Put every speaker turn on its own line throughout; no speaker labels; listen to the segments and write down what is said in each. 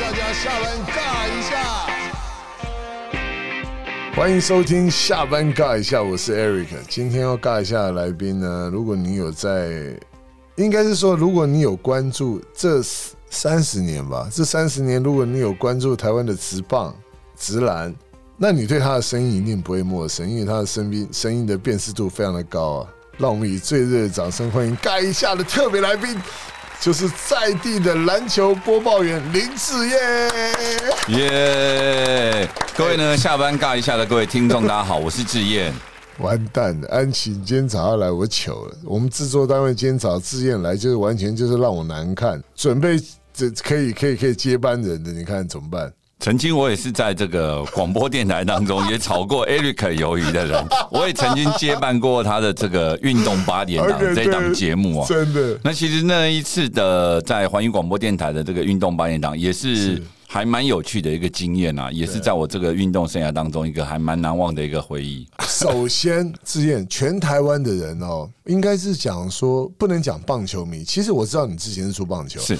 大家下班尬一下。欢迎收听下班尬一下，我是 Eric。今天要尬一下的来宾呢，如果你有在，应该是说，如果你有关注这三十年吧，这三十年，如果你有关注台湾的直棒、直篮，那你对他的声音一定不会陌生，因为他的声音声音的辨识度非常的高啊。让我们以最热的掌声欢迎尬一下的特别来宾，就是在地的篮球播报员林志燕。
耶！各位呢，下班尬一下的各位听众，大家好，我是志燕。
完蛋了，安琪今天早上来我糗了。我们制作单位今天找志燕来，就是完全就是让我难看。准备这可以可以可以接班人的，你看怎么办？
曾经我也是在这个广播电台当中也炒过 Eric 鱿鱼的人，我也曾经接办过他的这个运动八点档 这档节目啊。
真的，
那其实那一次的在环宇广播电台的这个运动八点档也是还蛮有趣的一个经验啊，也是在我这个运动生涯当中一个还蛮难忘的一个回忆。
首先，志燕，全台湾的人哦，应该是讲说不能讲棒球迷。其实我知道你之前是说棒球
是。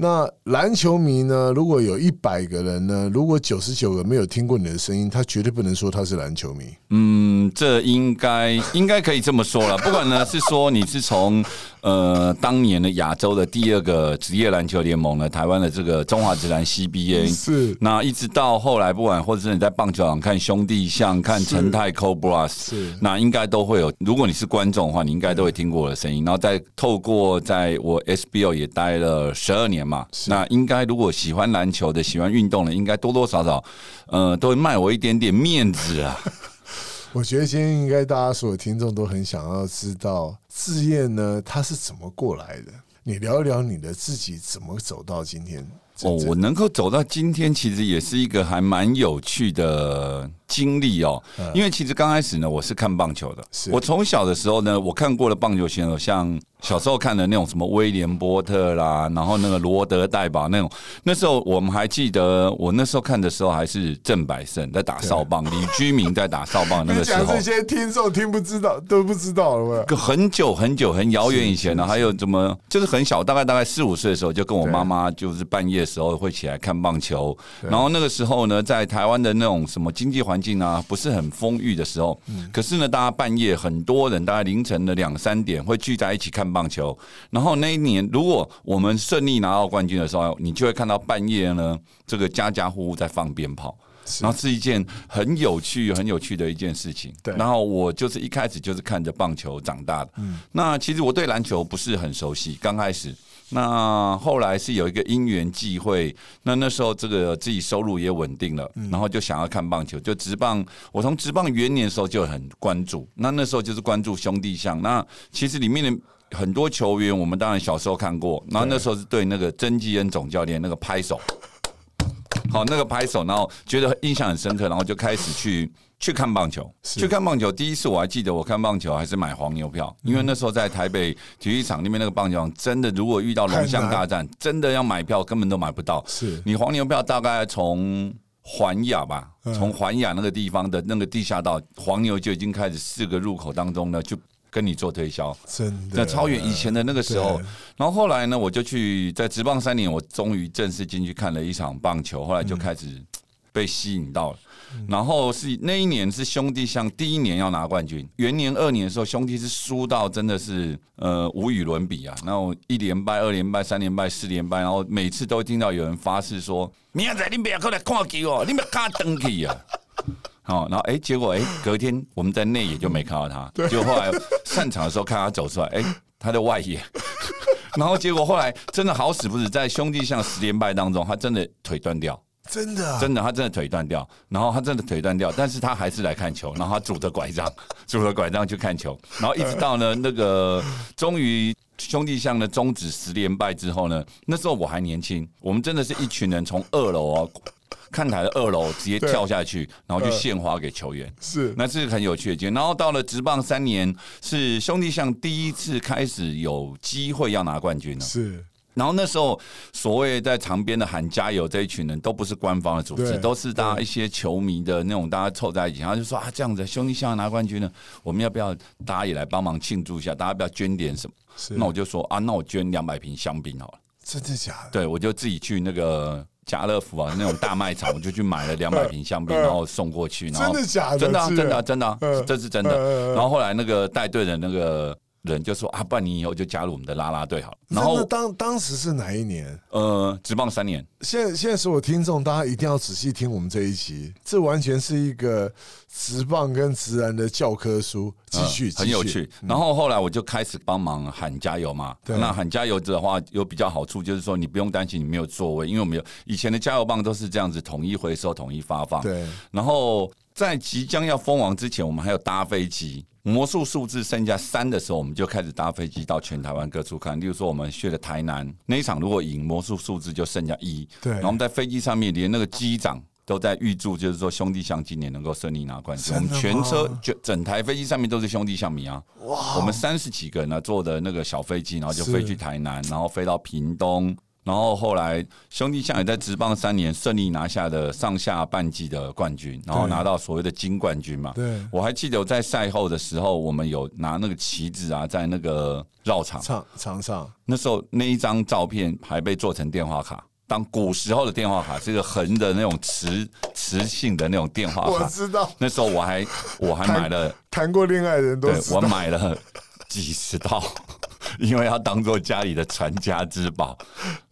那篮球迷呢？如果有一百个人呢，如果九十九个没有听过你的声音，他绝对不能说他是篮球迷。
嗯，这应该应该可以这么说了。不管呢是说你是从。呃，当年的亚洲的第二个职业篮球联盟呢，台湾的这个中华职篮 CBA
是
那一直到后来，不管或者是你在棒球场看兄弟像看陈泰 Cobras，
是
那应该都会有。如果你是观众的话，你应该都会听过我的声音。然后再透过在我 SBO 也待了十二年嘛，那应该如果喜欢篮球的、喜欢运动的，应该多多少少呃都会卖我一点点面子啊。
我觉得今天应该大家所有听众都很想要知道志燕呢，他是怎么过来的？你聊一聊你的自己怎么走到今天。
哦，我能够走到今天，其实也是一个还蛮有趣的经历哦。因为其实刚开始呢，我是看棒球的。我从小的时候呢，我看过了棒球选手，像。小时候看的那种什么威廉波特啦，然后那个罗德代吧那种，那时候我们还记得，我那时候看的时候还是郑百胜在打哨棒，李居明在打哨棒那个时候。
这些听众听不知道都不知道了
吧？很久很久很遥远以前呢，还有怎么就是很小，大概大概四五岁的时候，就跟我妈妈就是半夜的时候会起来看棒球。然后那个时候呢，在台湾的那种什么经济环境啊，不是很丰裕的时候，可是呢，大家半夜很多人，大概凌晨的两三点会聚在一起看。棒球，然后那一年，如果我们顺利拿到冠军的时候，你就会看到半夜呢，这个家家户户在放鞭炮，然后是一件很有趣、很有趣的一件事情。
对，
然后我就是一开始就是看着棒球长大的。嗯，那其实我对篮球不是很熟悉，刚开始。那后来是有一个因缘际会，那那时候这个自己收入也稳定了，然后就想要看棒球，就职棒。我从职棒元年的时候就很关注，那那时候就是关注兄弟象。那其实里面的。很多球员，我们当然小时候看过，然后那时候是对那个曾纪恩总教练那个拍手，好那个拍手，然后觉得印象很深刻，然后就开始去去看棒球，去看棒球。第一次我还记得，我看棒球还是买黄牛票，因为那时候在台北体育场那边那个棒球场，真的如果遇到龙象大战，真的要买票根本都买不到。
是
你黄牛票大概从环亚吧，从环亚那个地方的那个地下道，黄牛就已经开始四个入口当中呢就。跟你做推销，
真的。
那超越以前的那个时候，然后后来呢，我就去在职棒三年，我终于正式进去看了一场棒球，后来就开始被吸引到了。然后是那一年是兄弟像第一年要拿冠军，元年二年的时候，兄弟是输到真的是呃无与伦比啊。然后一连败、二连败、三连败、四连败，然后每次都听到有人发誓说：“明仔你不要过来看球哦，你不要看登去啊。”哦，然后哎，结果哎，隔天我们在内野就没看到他，就后来散场的时候看他走出来，哎，他的外野，然后结果后来真的好死不死，在兄弟像十连败当中，他真的腿断掉，
真的，
真的，他真的腿断掉，然后他真的腿断掉，但是他还是来看球，然后他拄着拐杖，拄着拐杖去看球，然后一直到呢那个终于兄弟像呢终止十连败之后呢，那时候我还年轻，我们真的是一群人从二楼啊。看台的二楼直接跳下去，然后就献花给球员，
是，
那是很有趣的经验。然后到了职棒三年，是兄弟象第一次开始有机会要拿冠军了，
是。
然后那时候所谓在场边的喊加油这一群人都不是官方的组织，都是大家一些球迷的那种，大家凑在一起，然后就说啊，这样子兄弟象拿冠军呢，我们要不要大家也来帮忙庆祝一下？大家不要捐点什么？那我就说啊，那我捐两百瓶香槟好了。
真的假的？
对，我就自己去那个。家乐福啊那种大卖场，我就去买了 两百瓶香槟，然后送过去。然后
真的假的？
真的啊真的啊真的这是真的。然后后来那个带队的那个人就说啊，不然你以后就加入我们的啦啦队好了。然后
当当时是哪一年？
呃，直棒三年，
现在现在所有听众，大家一定要仔细听我们这一集，这完全是一个直棒跟直男的教科书。继续，
嗯很有趣。然后后来我就开始帮忙喊加油嘛。
对
那喊加油的话有比较好处，就是说你不用担心你没有座位，因为我们有以前的加油棒都是这样子统一回收、统一发放。
对，
然后在即将要封王之前，我们还有搭飞机。魔术数字剩下三的时候，我们就开始搭飞机到全台湾各处看。例如说，我们去了台南那一场，如果赢魔术数字就剩下一。
对
然后我们在飞机上面连那个机长都在预祝，就是说兄弟象今年能够顺利拿冠军。我们全车就整台飞机上面都是兄弟象迷啊！哇，我们三十几个人呢坐的那个小飞机，然后就是飞去台南，然后飞到屏东。然后后来兄弟象也在职棒三年顺利拿下的上下半季的冠军，然后拿到所谓的金冠军嘛。
对
我还记得我在赛后的时候，我们有拿那个旗子啊，在那个绕场，
场场上
那时候那一张照片还被做成电话卡。当古时候的电话卡是一个横的那种磁磁性的那种电话卡，
我知道，
那时候我还我还买了，
谈过恋爱的人都
对我。买了几十套，因为要当做家里的传家之宝。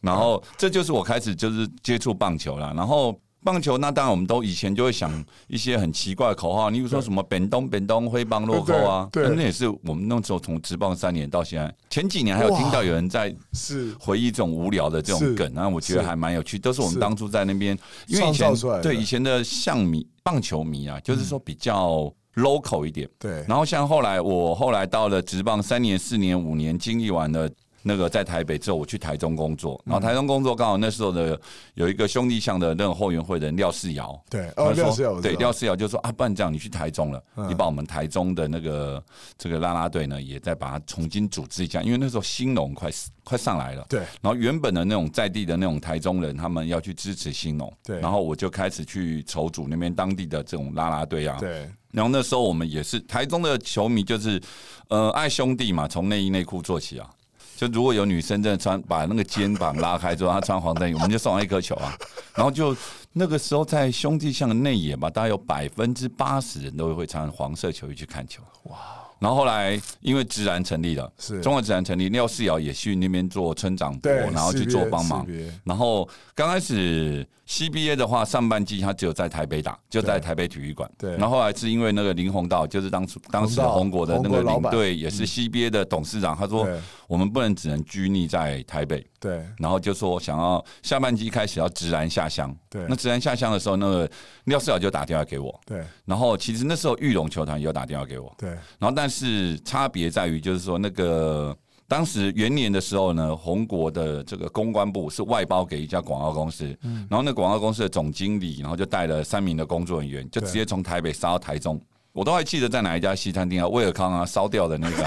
然后这就是我开始就是接触棒球了。然后棒球那当然我们都以前就会想一些很奇怪的口号，你比如说什么本东本东挥棒落扣啊，
对对。
那也是我们那时候从职棒三年到现在，前几年还有听到有人在
是。
回忆这种无聊的这
是。
种梗，然后我觉得
是。
还蛮有趣，都是我们
是。
当初在那边，因为以前对以前的象迷、棒球迷啊，就是说比较 local 一点。
对，
然后像后来我后来到了职棒三年、四年、五年，经历完了。那个在台北之后，我去台中工作，然后台中工作刚好那时候的有一个兄弟象的那种后援会的人廖世尧，
对哦廖世尧
对廖世尧就说啊，不然这样你去台中了，
嗯。
你把我们台中的那个这个拉拉队呢，也再把它重新组织一下，因为那时候兴农快快上来了，
对。
然后原本的那种在地的那种台中人，他们要去支持兴农，
对。
然后我就开始去筹组那边当地的这种拉拉队啊，
对。
然后那时候我们也是台中的球迷，就是呃爱兄弟嘛，从内衣内裤做起啊。就如果有女生真的穿把那个肩膀拉开之后，她穿黄灯衣，我们就送她一颗球啊。然后就那个时候在兄弟巷的内野吧，大概有百分之八十人都会穿黄色球衣去看球。哇！然后后来因为直然成立了，
是。
中国直然成立，廖世尧也去那边做村长伯，
对
然后去做帮忙。然后刚开始 CBA 的话，上半季他只有在台北打，就在台北体育馆。
对。
然后后来是因为那个林宏道，就是当初当时的红国的那个领队，也是 CBA 的董事长，他说我们不能只能拘泥在台北。
对。
然后就说想要下半季开始要直然下乡，
对。
那直然下乡的时候，那个廖世尧就打电话给我，
对。
然后其实那时候玉龙球团也有打电话给我，
对。
然后但是差别在于，就是说那个当时元年的时候呢，红国的这个公关部是外包给一家广告公司，然后那广告公司的总经理，然后就带了三名的工作人员，就直接从台北杀到台中。我都还记得在哪一家西餐厅啊，威尔康啊，烧掉的那个，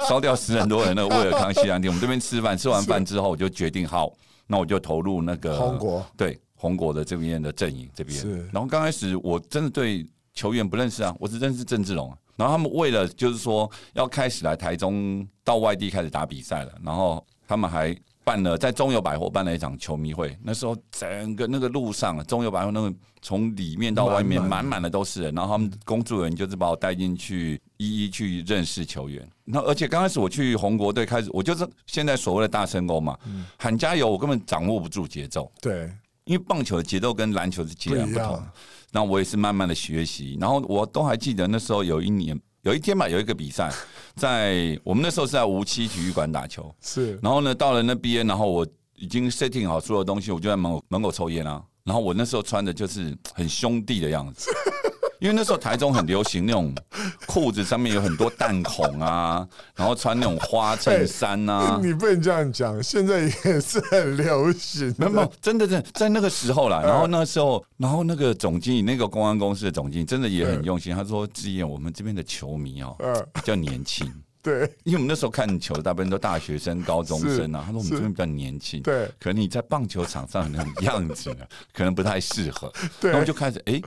烧掉十很多人那个威尔康西餐厅。我们这边吃饭，吃完饭之后，我就决定好，那我就投入那个
红国
对红国的这边的阵营这边
是。
然后刚开始我真的对球员不认识啊，我只认识郑志龙啊。然后他们为了就是说要开始来台中到外地开始打比赛了，然后他们还办了在中友百货办了一场球迷会。那时候整个那个路上，中友百货那个从里面到外面
满满
的都是人，然后他们工作人员就是把我带进去，一一去认识球员。那而且刚开始我去红国队开始，我就是现在所谓的大声公嘛，
嗯
喊加油，我根本掌握不住节奏。
对
因为棒球的节奏跟篮球的截然不同。那我也是慢慢的学习，然后我都还记得那时候有一年有一天吧，有一个比赛，在我们那时候是在无期体育馆打球，
是。
然后呢到了那边，然后我已经 setting 好所有东西，我就在门口门口抽烟啊。然后我那时候穿的就是很兄弟的样子，因为那时候台中很流行那种裤子上面有很多弹孔啊，然后穿那种花衬衫啊。
你不能这样讲，现在也是很流行的。
没有没有，真的真的在那个时候啦。然后那时候，然后那个总经理，那个公安公司的总经理，真的也很用心。他说：“志燕，我们这边的球迷哦，
嗯，
比较年轻，
对
因为我们那时候看球，大部分都大学生、高中生啊。他说我们这边比较年轻，
对
可能你在棒球场上那种样子呢，可能不太适合。
对
然后就开始哎。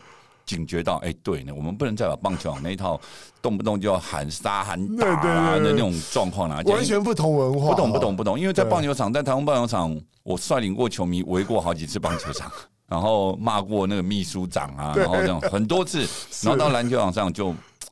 警觉到，哎，对呢，我们不能再把棒球场那一套动不动就要喊杀喊打的那种状况拿
完全不同文化，
不懂不懂不懂，因为在棒球场，在台湾棒球场，我率领过球迷围过好几次棒球场，然后骂过那个秘书长啊，然后这样很多次，然后到篮球场上就，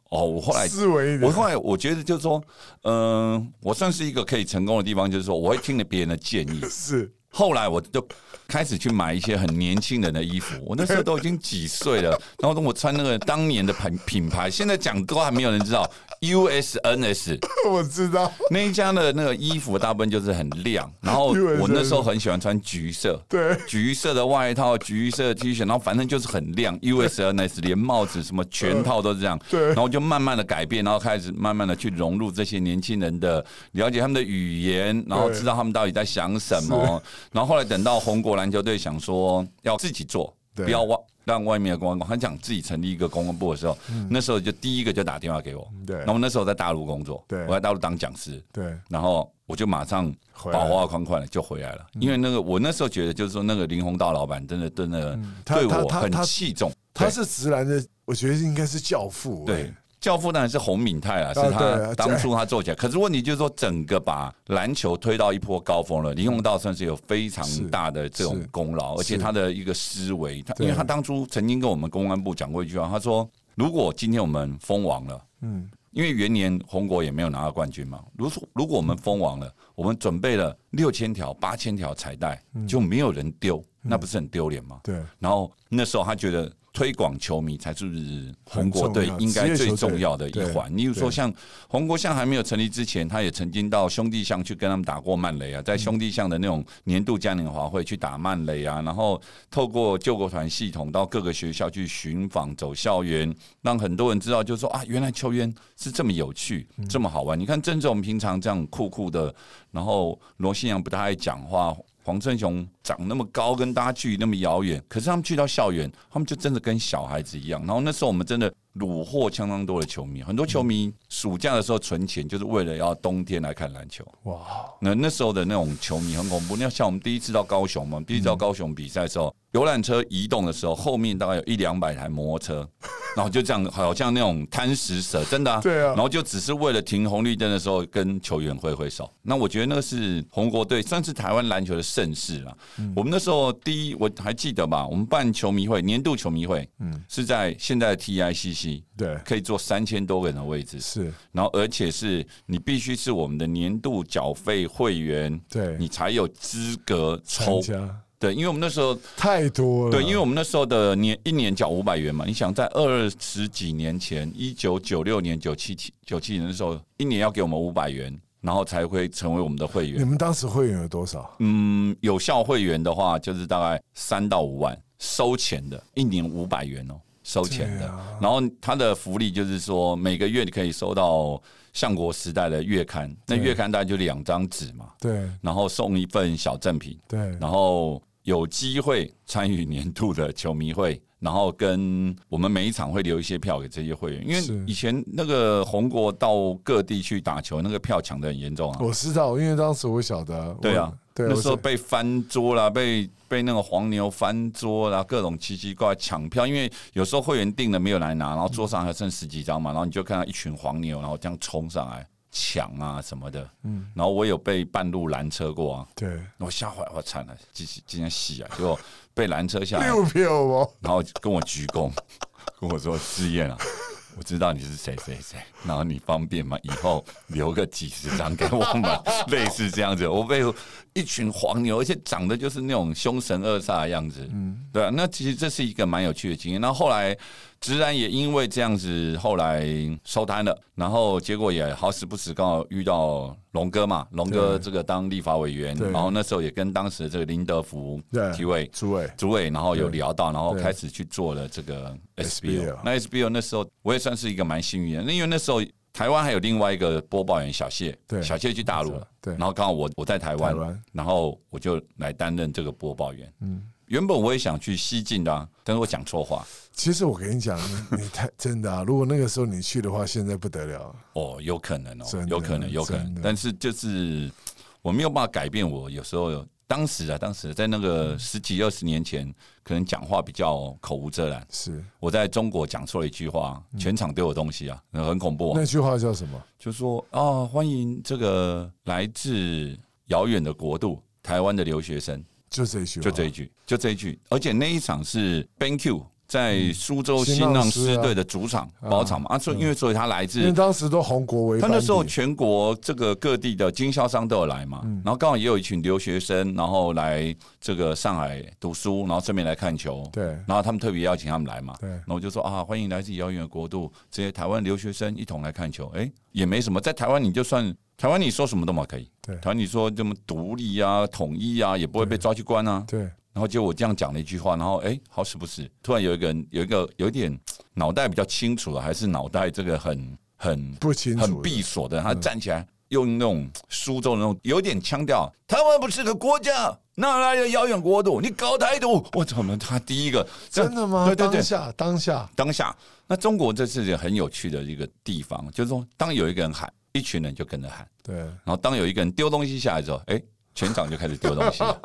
哦，我后来
思维
我后来我觉得就是说，嗯、我算是一个可以成功的地方，就是说我会听了别人的建议，
是
后来我就开始去买一些很年轻人的衣服，我那时候都已经几岁了，然后我穿那个当年的品品牌，现在讲都还没有人知道 USNS。
我知道，
那一家的那个衣服大部分就是很亮，然后我那时候很喜欢穿橘色，
对。
橘色的外套、橘色的 T 恤，然后反正就是很亮，USNS 连帽子什么全套都是这样，
对。
然后就慢慢的改变，然后开始慢慢的去融入这些年轻人的了解他们的语言，然后知道他们到底在想什么，然后后来等到红国篮球队想说要自己做，不要外让外面的公关公，他想自己成立一个公关部的时候，那时候就第一个就打电话给我，
嗯对。
然后那时候在大陆工作，
对。
我在大陆当讲师，
对。
然后我就马上把花花款款的就回来了，因为那个我那时候觉得就是说那个林鸿道老板真的真的
他
对我很器重，
他是直男的，我觉得应该是教父，
对。
哎。
教父当然是洪敏泰啦，是他
啊
当初他做起来。可是问题就是说，整个把篮球推到一波高峰了。林鸿道算是有非常大的这种功劳，而且他的一个思维，他因为他当初曾经跟我们公安部讲过一句话，他说：如果今天我们封王了，
嗯，
因为元年红国也没有拿到冠军嘛。如果如果我们封王了，我们准备了六千条、八千条彩带，就没有人丢，那不是很丢脸吗？
对
然后那时候他觉得推广球迷才是红国队应该最重要的一环。例如说，像红国象还没有成立之前，他也曾经到兄弟象去跟他们打过曼雷啊，在兄弟象的那种年度嘉年华会去打曼雷啊，然后透过救国团系统到各个学校去寻访、走校园，让很多人知道，就是说啊，原来球员是这么有趣、这么好玩。你看郑重平常这样酷酷的，然后罗信阳不太爱讲话。黄春雄长那么高，跟大家距离那么遥远，可是他们去到校园，他们就真的跟小孩子一样。然后那时候我们真的虏获相当多的球迷，很多球迷暑假的时候存钱，就是为了要冬天来看篮球。
哇，
那那时候的那种球迷很恐怖。那像我们第一次到高雄嘛，第一次到高雄比赛的时候，游览车移动的时候，后面大概有一两百台摩托车，然后就这样，好像那种贪食蛇，真的啊。
对啊
然后就只是为了停红绿灯的时候跟球员挥挥手。那我觉得那个是红国队算是台湾篮球的盛世了。我们那时候第一我还记得吧，我们办球迷会，年度球迷会，嗯，是在现在的 TICC，
对
可以坐三千多个人的位置，
是，
然后而且是你必须是我们的年度缴费会员，
对
你才有资格抽。对，因为我们那时候，
太多了，
对，因为我们那时候的年一年缴五百元嘛，你想在二十几年前，一九九六年、九七七九七年的时候，一年要给我们五百元，然后才会成为我们的会员
你
员。
们当时会员有多少？
嗯，有效会员的话，就是大概三到五万，收钱的，一年五百元哦，收钱的。
啊
然后它的福利就是说，每个月你可以收到相国时代的月刊，那月刊大概就两张纸嘛，
对。
然后送一份小赠品，
对，
然后有机会参与年度的球迷会，然后跟我们每一场会留一些票给这些会员，因
是。
为以前那个红国到各地去打球，那个票抢的很严重啊。
我知道，因为当时我晓得，
对啊
我，对，
那时候被翻桌啦，被被那个黄牛翻桌啦，各种奇奇怪怪抢票，因为有时候会员订了没有来拿，然后桌上还剩十几张嘛，然后你就看到一群黄牛，然后这样冲上来抢啊什么的，嗯，然后我有被半路拦车过啊，
对
我吓坏，我惨了，今今天洗啊，结果被拦车下来，
六票哦，
然后跟我鞠躬，跟我说志燕啊。我知道你是谁谁谁，然后你方便吗？以后留个几十张给我们，类似这样子。我被一群黄牛，而且长得就是那种凶神恶煞的样子，嗯，对啊。那其实这是一个蛮有趣的经验。那后来直然也因为这样子，后来收摊了，然后结果也好死不死刚好遇到龙哥嘛，龙哥这个当立法委员，然后那时候也跟当时的这个林德福
对
体委
诸位，
主委，然后有聊到，然后开始去做了这个 SBO。那 SBO 那时候我也算是一个蛮幸运的，因为那时候台湾还有另外一个播报员小谢，
对
小谢去大陆了，
对
然后刚好我我在台湾，然后我就来担任这个播报员。嗯，原本我也想去西进的、啊，但是我讲错话。
其实我跟你讲，你你太真的啊！如果那个时候你去的话，现在不得了。
哦，有可能哦有可能，有可能，但是就是我没有办法改变我有时候当时啊，当时在那个十几二十年前，可能讲话比较口无遮拦。
是
我在中国讲错了一句话，全场丢我东西啊，很恐怖、啊。
那句话叫什么？
就说啊，欢迎这个来自遥远的国度台湾的留学生，
就这一句，
就这一句，就这一句。而且那一场是 BenQ 在苏州
新
新浪狮队的主场包场嘛啊，所以因为所以他来自
因为当时都红国为，
他那时候全国这个各地的经销商都有来嘛，然后刚好也有一群留学生，然后来这个上海读书，然后顺便来看球。
对。
然后他们特别邀请他们来嘛，
对。
然后我就说啊，欢迎来自遥远的国度这些台湾留学生一同来看球。哎，也没什么，在台湾你就算台湾你说什么都嘛可以，
对。
台湾你说这么独立啊、统一啊，也不会被抓去关啊。
对
然后就我这样讲了一句话，然后哎，好死不死，突然有一个人有一个有一点脑袋比较清楚了，还是脑袋这个很很
不清楚的
很闭锁的，他站起来用那种苏州的那种有点腔调，台湾不是个国家，哪来的遥远国度？你搞台独！我操！他第一个
真的吗？
对对对
当，下当下
当下，那中国这是一个很有趣的一个地方，就是说，当有一个人喊，一群人就跟着喊。
对
然后当有一个人丢东西下来之后，哎，全场就开始丢东西了。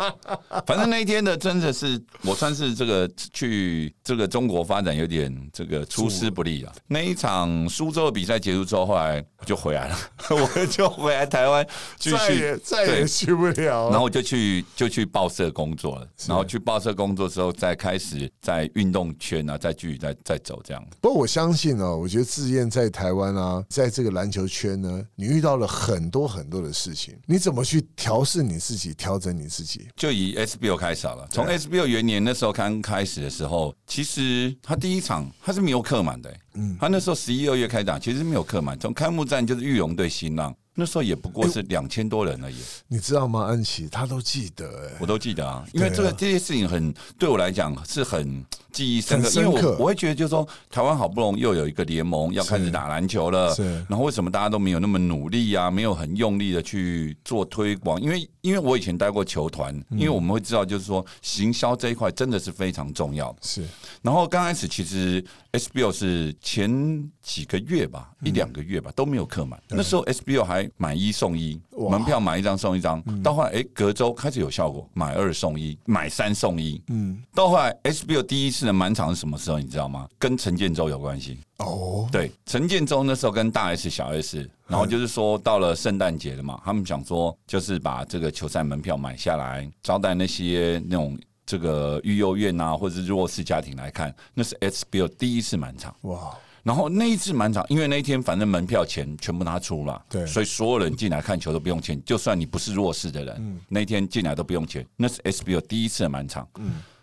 反正那一天呢，真的是我算是这个去这个中国发展有点这个出师不利啊。那一场苏州的比赛结束之后，后来我就回来了，我就回来台湾继
再
续
也再也去不了了。
然后我就去就去报社工作了，然后去报社工作之后，再开始在运动圈啊，再继续再再走这样。
不过我相信哦，我觉得志燕在台湾啊，在这个篮球圈呢，你遇到了很多很多的事情，你怎么去调试你自己，调整你自己？
就以 SBO 开始好了。从 SBO 元年那时候刚开始的时候，其实他第一场他是没有客满的、欸，嗯，他那时候十一二月开打，其实没有客满。从开幕战就是玉龙对新浪，那时候也不过是两千多人而已，
你知道吗？安琪他都记得哎、
我都记得啊。因为这个这些事情很对我来讲是很记忆深刻，
很深刻
因为我我会觉得就是说，台湾好不容易又有一个联盟要开始打篮球了，
是
然后为什么大家都没有那么努力啊？没有很用力的去做推广？因为因为我以前待过球团，因为我们会知道，就是说行销这一块真的是非常重要。
是
然后刚开始其实 SBO 是前几个月吧，一两个月吧都没有客满。那时候 SBO 还买一送一，门票买一张送一张。到后来，哎，隔周开始有效果，买二送一，买三送一。嗯，到后来 SBO 第一次的满场是什么时候？你知道吗？跟陈建州有关系。
哦，
对，陈建州那时候跟大 S、小 S，然后就是说到了圣诞节了嘛，他们想说就是把这个球赛门票买下来，招待那些那种这个育幼院啊，或者是弱势家庭来看，那是 SBL 第一次满场。
哇，
然后那一次满场，因为那一天反正门票钱全部他出了，
对
所以所有人进来看球都不用钱，就算你不是弱势的人，那一天进来都不用钱。那是 SBL 第一次的满场，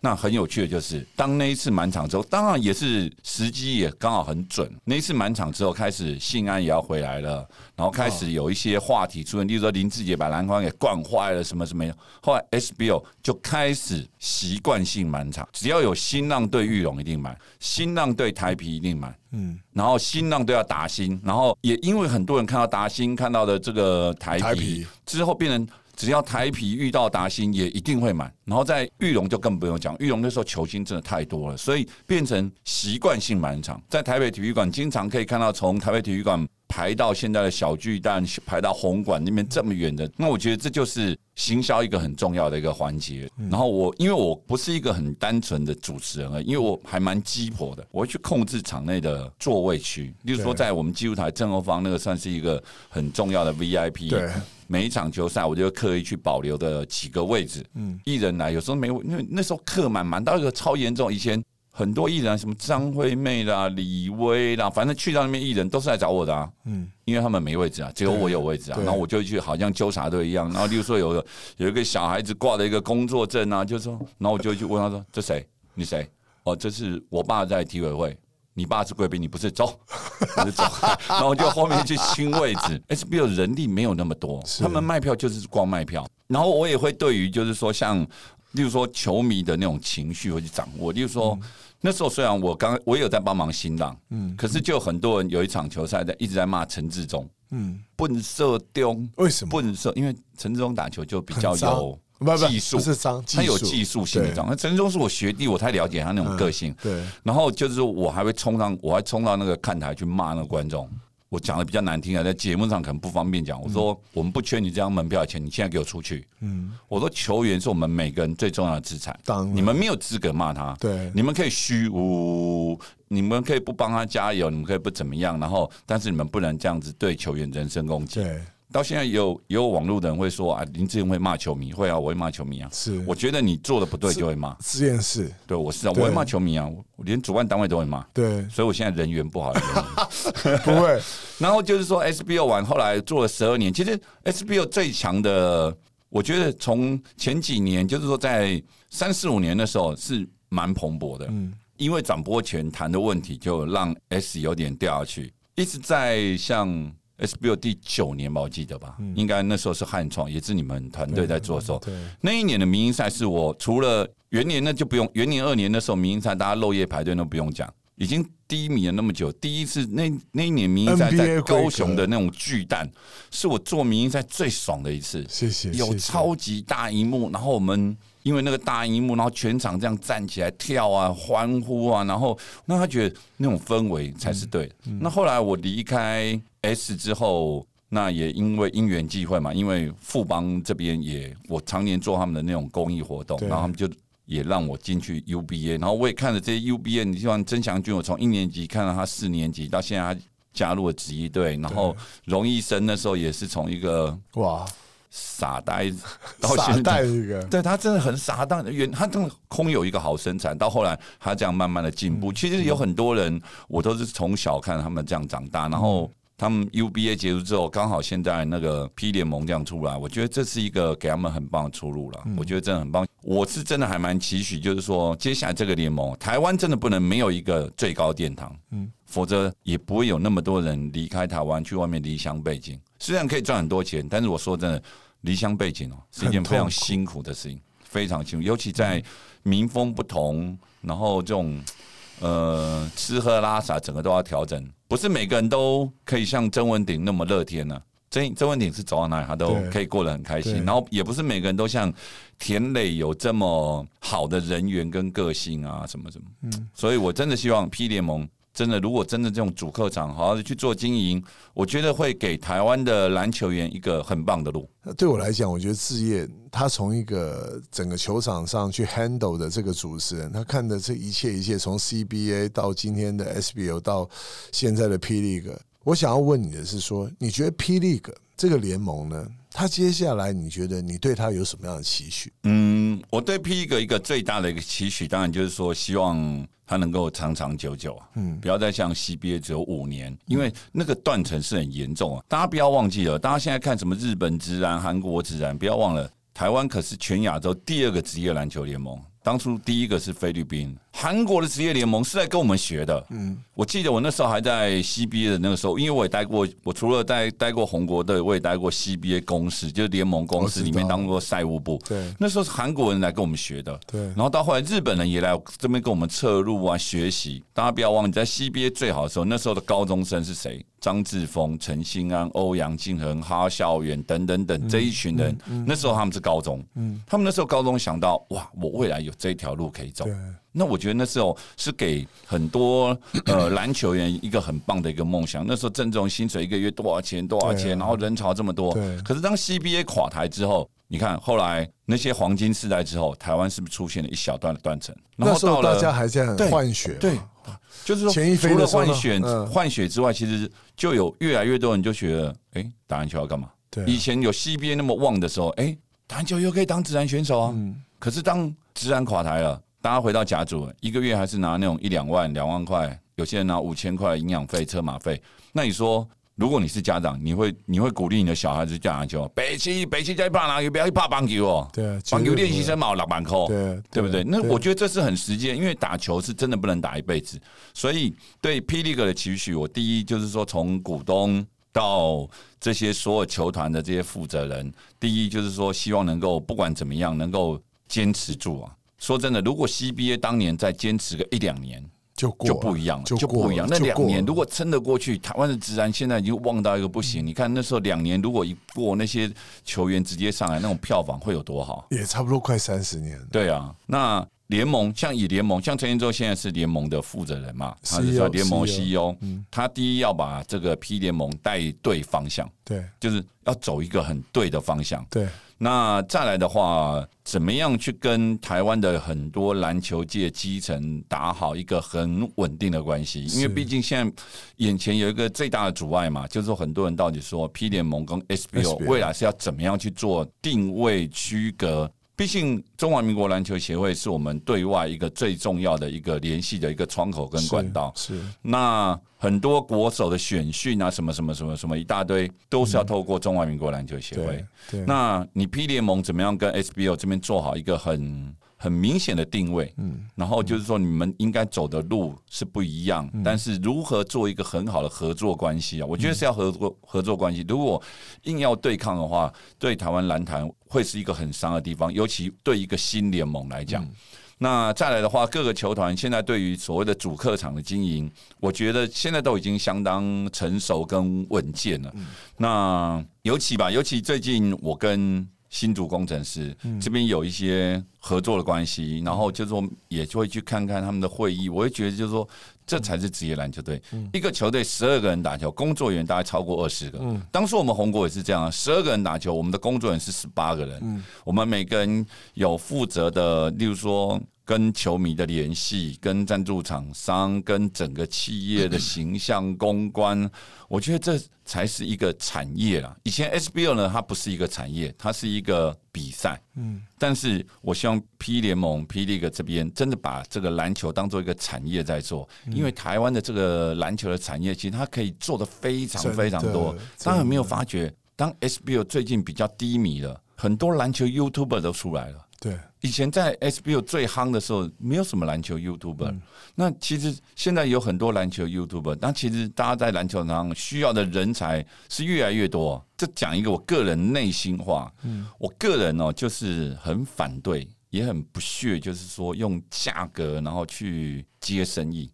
那很有趣的就是，当那一次满场之后，当然也是时机也刚好很准。那一次满场之后，开始信安也要回来了，然后开始有一些话题出现，例如说林志杰把篮筐给灌坏了，什么什么的。后来 SBO 就开始习惯性满场，只要有新浪对玉龙一定满，新浪对台皮一定满。嗯，然后新浪都要打新，然后也因为很多人看到达新，看到的这个台皮
台皮
之后，变成只要台皮遇到达兴也一定会满，然后在玉龙就更不用讲，玉龙那时候球星真的太多了，所以变成习惯性满场。在台北体育馆经常可以看到从台北体育馆排到现在的小巨蛋，排到红馆那边这么远的，那我觉得这就是行销一个很重要的一个环节。然后我因为我不是一个很单纯的主持人而已，因为我还蛮鸡婆的，我会去控制场内的座位区，例如说在我们基舞台正后方那个算是一个很重要的 VIP。
对，
每一场球赛，我就会刻意去保留的几个位置。嗯，艺人来有时候没有，因为那时候客满满到一个超严重。以前很多艺人，什么张惠妹啦、李威啦，反正去到那边艺人都是来找我的啊。嗯，因为他们没位置啊，只有我有位置啊。然后我就去，好像纠察队一样。然后例如说有个有一个小孩子挂了一个工作证啊，就说，然后我就去问他说：“这谁？你谁？哦，这是我爸在体委会。”你爸是贵宾，你不是走，我就走，然后就后面去清位置。SBO 人力没有那么多，他们卖票就是光卖票。然后我也会对于就是说像，例如说球迷的那种情绪会去掌握。例如说、那时候虽然我刚我有在帮忙新浪，嗯，可是就很多人有一场球赛在一直在骂陈志忠，嗯，笨射丢，
为什么？
笨射？因为陈志忠打球就比较有
不不
技术，
不是脏
他有
技术
性的
对
脏。那陈忠是我学弟，我太了解他那种个性。
对，
然后就是我还会冲上，我还冲到那个看台去骂那个观众，我讲的比较难听啊，在节目上可能不方便讲。我说我们不缺你这张门票的钱，你现在给我出去。嗯，我说球员是我们每个人最重要的资产，你们没有资格骂他。
对
你们可以虚无，你们可以不帮他加油，你们可以不怎么样，然后但是你们不能这样子对球员人身攻击。
对，
到现在也有也有网络的人会说啊，林志颖会骂球迷，会啊，我会骂球迷啊。
是。
我觉得你做的不对就会骂，
这件事，
对我是啊，我
对
会骂球迷啊，我我连主办单位都会骂，
对，
所以我现在人缘不好。
不会，
然后就是说 SBO 完后来做了十二年，其实 SBO 最强的，我觉得从前几年就是说在三四五年的时候是蛮蓬勃的，嗯，因为转播权谈的问题，就让 S 有点掉下去，一直在像 SBO 第九年吧，我记得吧，应该那时候是汉创，也是你们团队在做的时候，
对，
那一年的民营赛是我除了元年那就不用，元年二年的时候民营赛大家漏夜排队都不用讲，已经低迷了那么久。第一次那那一年民营赛在高雄的那种巨蛋，是我做民营赛最爽的一次。
谢谢，
有超级大荧幕，然后我们因为那个大荧幕，然后全场这样站起来跳啊、欢呼啊，然后那他觉得那种氛围才是对的。
嗯
那后来我离开 S 之后，那也因为因缘际会嘛，因为富邦这边也我常年做他们的那种公益活动，然后他们就。也让我进去 UBA，然后我也看了这些 UBA。你像曾祥军，我从一年级看到他四年级，到现在他加入了职业队，然后荣医生那时候也是从一个
哇，
傻呆到现在。对他真的很傻，蛋原他真的空有一个好身材，到后来他这样慢慢的进
嗯。
步。其实有很多人，我都是从小看他们这样长大，然
嗯
后他们 UBA 结束之后，刚好现在那个 P 联盟这样出来，我觉得这是一个给他们很棒的出路
嗯
了。我觉得真的很棒，我是真的还蛮期许，就是说接下来这个联盟，台湾真的不能没有一个最高殿堂，嗯，否则也不会有那么多人离开台湾去外面离乡背景。虽然可以赚很多钱，但是我说真的，离乡背景哦是一件非常辛苦的事情，非常辛苦，尤其在民风不同，然后这种呃吃喝拉撒整个都要调整，不是每个人都可以像曾文鼎那么乐天呢、曾曾文鼎是走到哪里他都可以过得很开心，然后也不是每个人都像田磊有这么好的人缘跟个性啊，什么什么。嗯，所以我真的希望 P 联盟真的，如果真的这种主客场好好的去做经营，我觉得会给台湾的篮球员一个很棒的路。
对我来讲，我觉得志业他从一个整个球场上去 handle 的这个主持人，他看的这一切一切，从 CBA 到今天的 SBO 到现在的 P League，我想要问你的是说，你觉得 P League 这个联盟呢，他接下来你觉得你对他有什么样的期许？
嗯，我对 P 一个一个最大的一个期许，当然就是说希望它能够长长久久啊，嗯，不要再像 CBA 只有五年，因为那个断层是很严重啊。大家不要忘记了，大家现在看什么日本职篮、韩国职篮，不要忘了，台湾可是全亚洲第二个职业篮球联盟。当初第一个是菲律宾，韩国的职业联盟是在跟我们学的。嗯，我记得我那时候还在 CBA 的那个时候，因为我也待过，我除了待待过红国队，我也待过 CBA 公司，就是联盟公司里面当过赛务部。
对
那时候是韩国人来跟我们学的，
对
然后到后来日本人也来这边跟我们侧入啊学习。大家不要忘记，在 CBA 最好的时候，那时候的高中生是谁？张志峰、陈兴安、欧阳靖恒、哈孝远等等等这一群人，那时候他们是高中，他们那时候高中想到哇，我未来有这条路可以走。
对，
那我觉得那时候是给很多 呃篮球员一个很棒的一个梦想。那时候郑重薪水一个月多少钱多少钱，
啊
然后人潮这么多
对。
可是当 CBA 垮台之后，你看后来那些黄金世代之后，台湾是不是出现了一小段的断层？然
那时候
后到了
大家还在很血，
对，就是说
前一飞
除了换血
嗯
换血之外，其实就有越来越多人就觉得，哎，打篮球要干嘛？
对啊
以前有 CBA 那么旺的时候，哎，打篮球又可以当自然选手啊。
嗯
可是当自然垮台了，大家回到甲组，一个月还是拿那种一两万、两万块，有些人拿五千块营养费、车马费。那你说，如果你是家长，你会你会鼓励你的小孩子打篮球？北七北七在怕篮球，不要去怕棒球哦。
对啊
棒球练习生嘛，有六万块，
对
对不对？那我觉得这是很实际的，因为打球是真的不能打一辈子，所以对霹雳哥的期许，我第一就是说从股东。到这些所有球团的这些负责人，第一就是说，希望能够不管怎么样，能够坚持住啊。说真的，如果 CBA 当年再坚持个一两年，
就
就不一样了，
就
不一样。那两年如果撑得过去，台湾的治安现在已经旺到一个不行。你看那时候两年，如果一过，那些球员直接上来，那种票房会有多好？
也差不多快三十年了，
对啊，那联盟，像以联盟，像陈建州现在是联盟的负责人嘛，他是说联盟
CEO，
他第一要把这个 P 联盟带对方向，
对
就是要走一个很对的方向。
对
那再来的话，怎么样去跟台湾的很多篮球界基层打好一个很稳定的关系？因为毕竟现在眼前有一个最大的阻碍嘛，就是说很多人到底说 P 联盟跟 SBO
SBO
未来是要怎么样去做定位区隔？毕竟中华民国篮球协会是我们对外一个最重要的一个联系的一个窗口跟管道。
是是。
那很多国手的选训啊，什么什么什么什么一大堆，都是要透过中华民国篮球协会。那你 P 联盟怎么样跟 SBO 这边做好一个很很明显的定位？嗯，然后就是说你们应该走的路是不一样，
嗯
但是如何做一个很好的合作关系啊？我觉得是要合作合作关系。如果硬要对抗的话，对台湾篮坛会是一个很伤的地方，尤其对一个新联盟来
嗯
讲。那再来的话，各个球团现在对于所谓的主客场的经营，我觉得现在都已经相当成熟跟稳健了。那尤其吧，尤其最近我跟新竹工程师这边有一些合作的关系，然后就是说也就会去看看他们的会议，我会觉得就是说这才是职业篮球队。一个球队十二个人打球，工作人员大概超过二十个。当初我们红国也是这样，十二个人打球，我们的工作人员是十八个人，我们每个人有负责的，例如说。跟球迷的联系、跟赞助厂商、跟整个企业的 形象公关，我觉得这才是一个产业啦。以前 SBL 呢，它不是一个产业，它是一个比赛。嗯，但是我希望 P 联盟、P League 这边真的把这个篮球当做一个产业在做，因为台湾的这个篮球的产业，其实它可以做的非常非常多。大家有没有发觉，当 SBL 最近比较低迷了，很多篮球 YouTuber 都出来了。
对。
以前在 SBO 最夯的时候，没有什么篮球 YouTuber、那其实现在有很多篮球 YouTuber，但其实大家在篮球上需要的人才是越来越多。这讲一个我个人内心话，我个人哦，就是很反对，也很不屑，就是说用价格然后去接生意。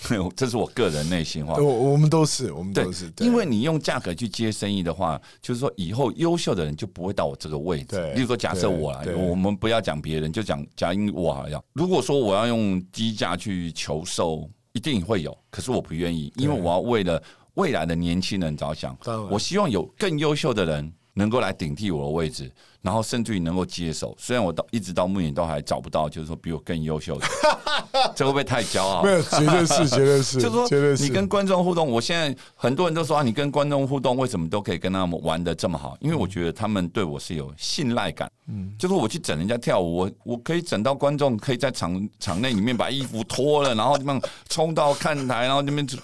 这是我个人内心话。
我我们都是我们
对
都是，，对
因为你用价格去接生意的话，就是说以后优秀的人就不会到我这个位置
对。
例如说，假设我来，
对对
我们不要讲别人，就讲假因我好像，如果说我要用低价去求售，一定会有，可是我不愿意，因为我要为了未来的年轻人着想我希望有更优秀的人。能够来顶替我的位置，然后甚至于能够接受。虽然我到一直到目前都还找不到，就是说比我更优秀的，这会不会太骄傲？
没有，绝对是，绝对是，
就是说。你跟观众互动，我现在很多人都说啊，你跟观众互动为什么都可以跟他们玩的这么好？因为我觉得他们对我是有信赖感。嗯，就是我去整人家跳舞，我我可以整到观众可以在场场内里面把衣服脱了，然后这样冲到看台，然后那边就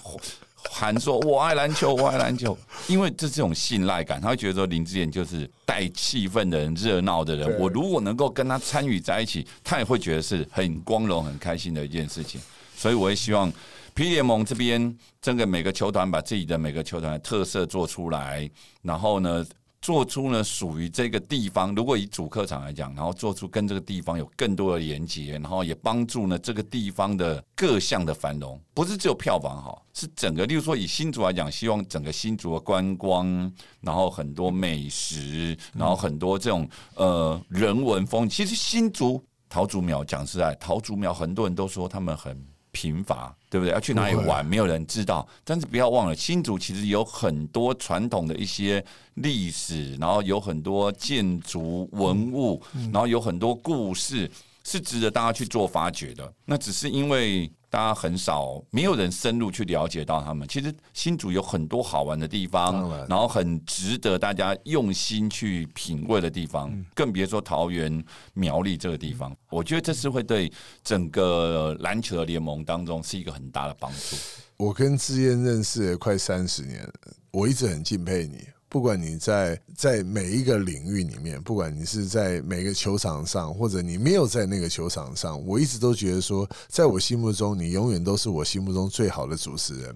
喊说“我爱篮球，我爱篮球”，因为这是这种信赖感，他会觉得说林志颖就是带气氛的人、热闹的人。我如果能够跟他参与在一起，他也会觉得是很光荣、很开心的一件事情。所以我也希望 P 联盟这边，整个每个球团把自己的每个球团的特色做出来，然后呢，做出呢属于这个地方，如果以主客场来讲，然后做出跟这个地方有更多的连接，然后也帮助呢这个地方的各项的繁荣，不是只有票房好，是整个，例如说以新竹来讲，希望整个新竹的观光，然后很多美食，然后很多这种呃人文风，其实新竹桃竹苗讲实在，桃竹苗很多人都说他们很。贫乏，对不对？要去哪里玩，没有人知道。但是不要忘了，新竹其实有很多传统的一些历史，然后有很多建筑文物，然后有很多故事，是值得大家去做发掘的。那只是因为大家很少，没有人深入去了解到他们。其实新竹有很多好玩的地方
然，
然后很值得大家用心去品味的地方，更别说桃园、苗栗这个地方。我觉得这是会对整个篮球的联盟当中是一个很大的帮助。
我跟志燕认识了快三十年了，我一直很敬佩你。不管你在在每一个领域里面，不管你是在每个球场上，或者你没有在那个球场上，我一直都觉得说，在我心目中，你永远都是我心目中最好的主持人。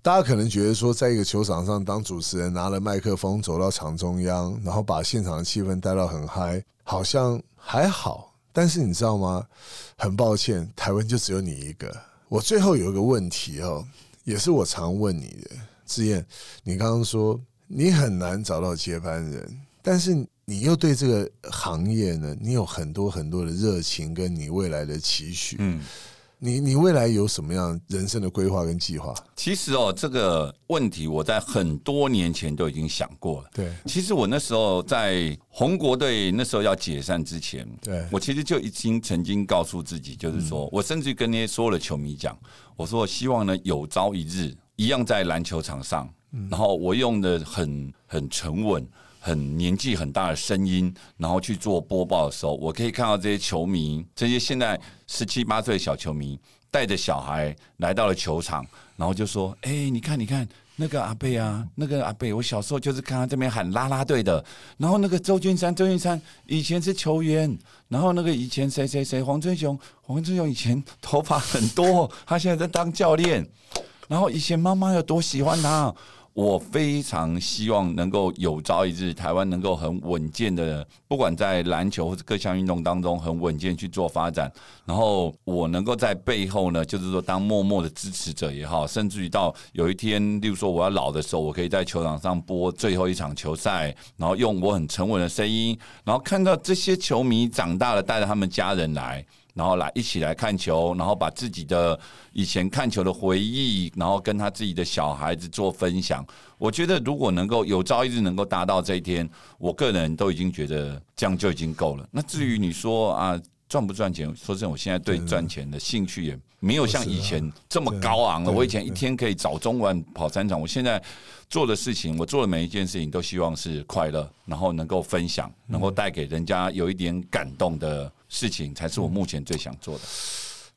大家可能觉得说，在一个球场上当主持人，拿了麦克风走到场中央，然后把现场的气氛带到很嗨，好像还好。但是你知道吗？很抱歉，台湾就只有你一个。我最后有一个问题哦，也是我常问你的，志燕，你刚刚说你很难找到接班人，但是你又对这个行业呢，你有很多很多的热情，跟你未来的期许。
嗯，
你你未来有什么样人生的规划跟计划？
其实哦，这个问题我在很多年前都已经想过了。
对
其实我那时候在红国队那时候要解散之前，
对
我其实就已经曾经告诉自己，就是说、我甚至跟那些所有的球迷讲，我说我希望呢有朝一日一样在篮球场上，然后我用的很很沉稳。很年纪很大的声音，然后去做播报的时候，我可以看到这些球迷，这些现在十七八岁的小球迷，带着小孩来到了球场，然后就说：“哎、你看，你看那个阿贝啊，那个阿贝，我小时候就是看他这边喊啦啦队的。然后那个周俊山，周俊山以前是球员，然后那个以前谁谁谁，黄春雄，黄春雄以前头发很多，他现在在当教练。然后以前妈妈有多喜欢他。”我非常希望能够有朝一日，台湾能够很稳健的，不管在篮球或者各项运动当中很稳健去做发展。然后我能够在背后呢，就是说当默默的支持者也好，甚至于到有一天，例如说我要老的时候，我可以在球场上播最后一场球赛，然后用我很沉稳的声音，然后看到这些球迷长大了，带着他们家人来。然后来一起来看球，然后把自己的以前看球的回忆，然后跟他自己的小孩子做分享。我觉得如果能够有朝一日能够达到这一天，我个人都已经觉得这样就已经够了。那至于你说啊赚不赚钱，说真的，我现在对赚钱的兴趣也没有像以前这么高昂了。我以前一天可以早中晚跑三场，我现在做的事情，我做的每一件事情都希望是快乐，然后能够分享，能够带给人家有一点感动的事情，才是我目前最想做的。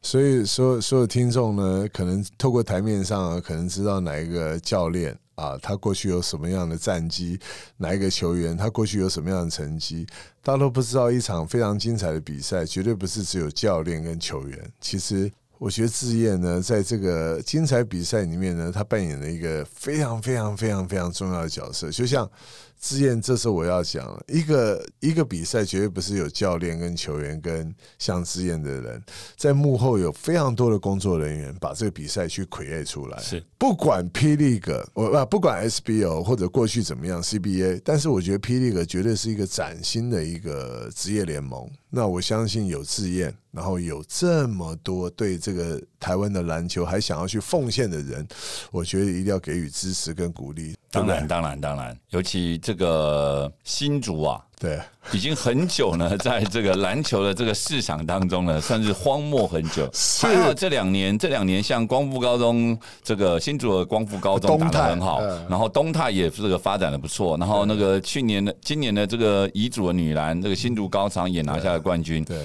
所以所有所有听众呢，可能透过台面上啊，可能知道哪一个教练啊，他过去有什么样的战绩，哪一个球员他过去有什么样的成绩，大家都不知道一场非常精彩的比赛，绝对不是只有教练跟球员。其实我觉得志燕呢，在这个精彩比赛里面呢，他扮演了一个非常非常非常非常重要的角色，就像。志燕，这时候我要讲，一个一个比赛绝对不是有教练跟球员跟像志燕的人，在幕后有非常多的工作人员把这个比赛去 create 出来。
是
不管霹雳个，我啊不管 SBO 或者过去怎么样 CBA，但是我觉得霹雳个绝对是一个崭新的一个职业联盟。那我相信有志燕，然后有这么多对这个台湾的篮球还想要去奉献的人，我觉得一定要给予支持跟鼓励。对
当然，当然，当然，尤其这个新竹啊，
不对，
已经很久呢，在这个篮球的这个市场当中呢，算是荒漠很久。还好这两年，这两年像光复高中这个新竹的光复高中打得很好
嗯，
然后东泰也这个发展的不错，然后那个去年的、今年的这个乙组的女篮，这个新竹高场也拿下了冠军。
对，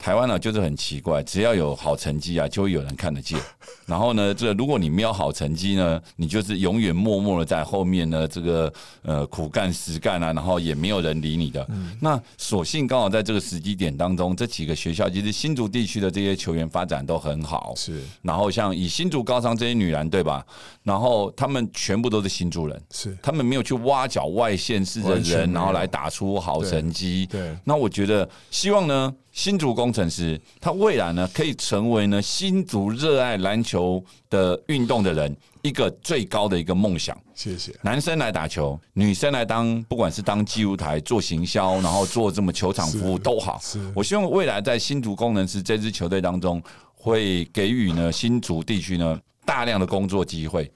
台湾呢就是很奇怪，只要有好成绩啊，就会有人看得见。然后呢，这如果你没有好成绩呢，你就是永远默默的在后面呢，这个呃苦干实干啊，然后也没有人理你的。那所幸刚好在这个时机点当中，这几个学校其实新竹地区的这些球员发展都很好。
是
然后像以新竹高商这些女篮对吧？然后他们全部都是新竹人，
是，
他们没有去挖角外县市的人，然后来打出好成绩。
对
那我觉得希望呢，新竹工程师他未来呢可以成为呢新竹热爱篮球的运动的人一个最高的一个梦想。
谢谢。
男生来打球，女生来当，不管是当记录台、做行销，然后做这么球场服务都好
是。
我希望未来在新竹工程师这支球队当中，会给予呢新竹地区呢大量的工作机会。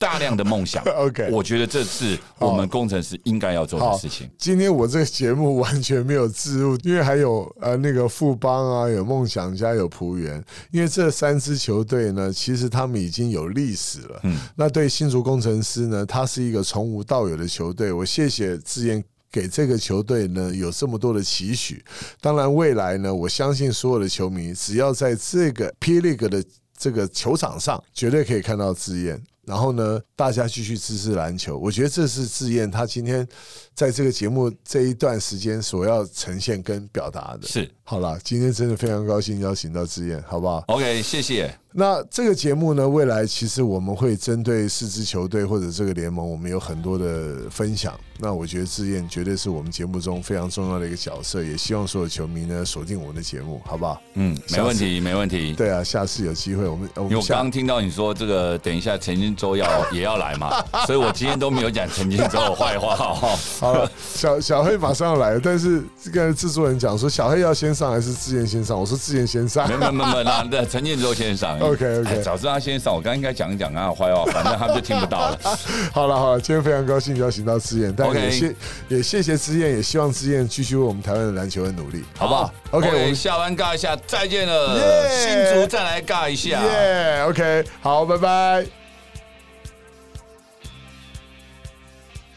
大量的梦想
OK
我觉得这是我们工程师应该要做的事情。
今天我这个节目完全没有置入，因为还有呃那个富邦啊，有梦想家，有浦原，因为这三支球队呢，其实他们已经有历史了。嗯，那对新竹工程师呢，他是一个从无到有的球队。我谢谢志燕。给这个球队呢有这么多的期许，当然未来呢，我相信所有的球迷只要在这个 P League 的这个球场上，绝对可以看到志燕。然后呢，大家继续支持篮球，我觉得这是志燕他今天在这个节目这一段时间所要呈现跟表达的。
是
好了，今天真的非常高兴邀请到志燕，好不好
？OK，谢谢。
那这个节目呢，未来其实我们会针对四支球队或者这个联盟，我们有很多的分享。那我觉得志燕绝对是我们节目中非常重要的一个角色，也希望所有球迷呢锁定我们的节目，好不好？
嗯，没问题，没问题。
对啊，下次有机会我们我
刚刚听到你说这个，等一下陈金州要也要来嘛，所以我今天都没有讲陈金州的坏话哦。
好了，小小黑马上要来了，但是这个制作人讲说小黑要先上还是志燕先上？我说志燕先上。
没没没没，那那陈建州先上。
OK，OK
哎早知道他先上，我刚应该讲一讲他的坏话，反正他们就听不到了。
好了好了，今天非常高兴邀请到志燕，但也谢也谢谢志燕，也希望志燕继续为我们台湾的篮球而努力，好不好？OK，我们
下班尬一下，再见了。
耶
新竹再来尬一下。
耶，OK，好，拜拜。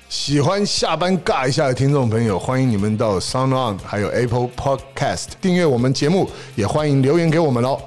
喜欢下班尬一下的听众朋友，欢迎你们到 Sound On 还有 Apple Podcast 订阅我们节目，也欢迎留言给我们哦。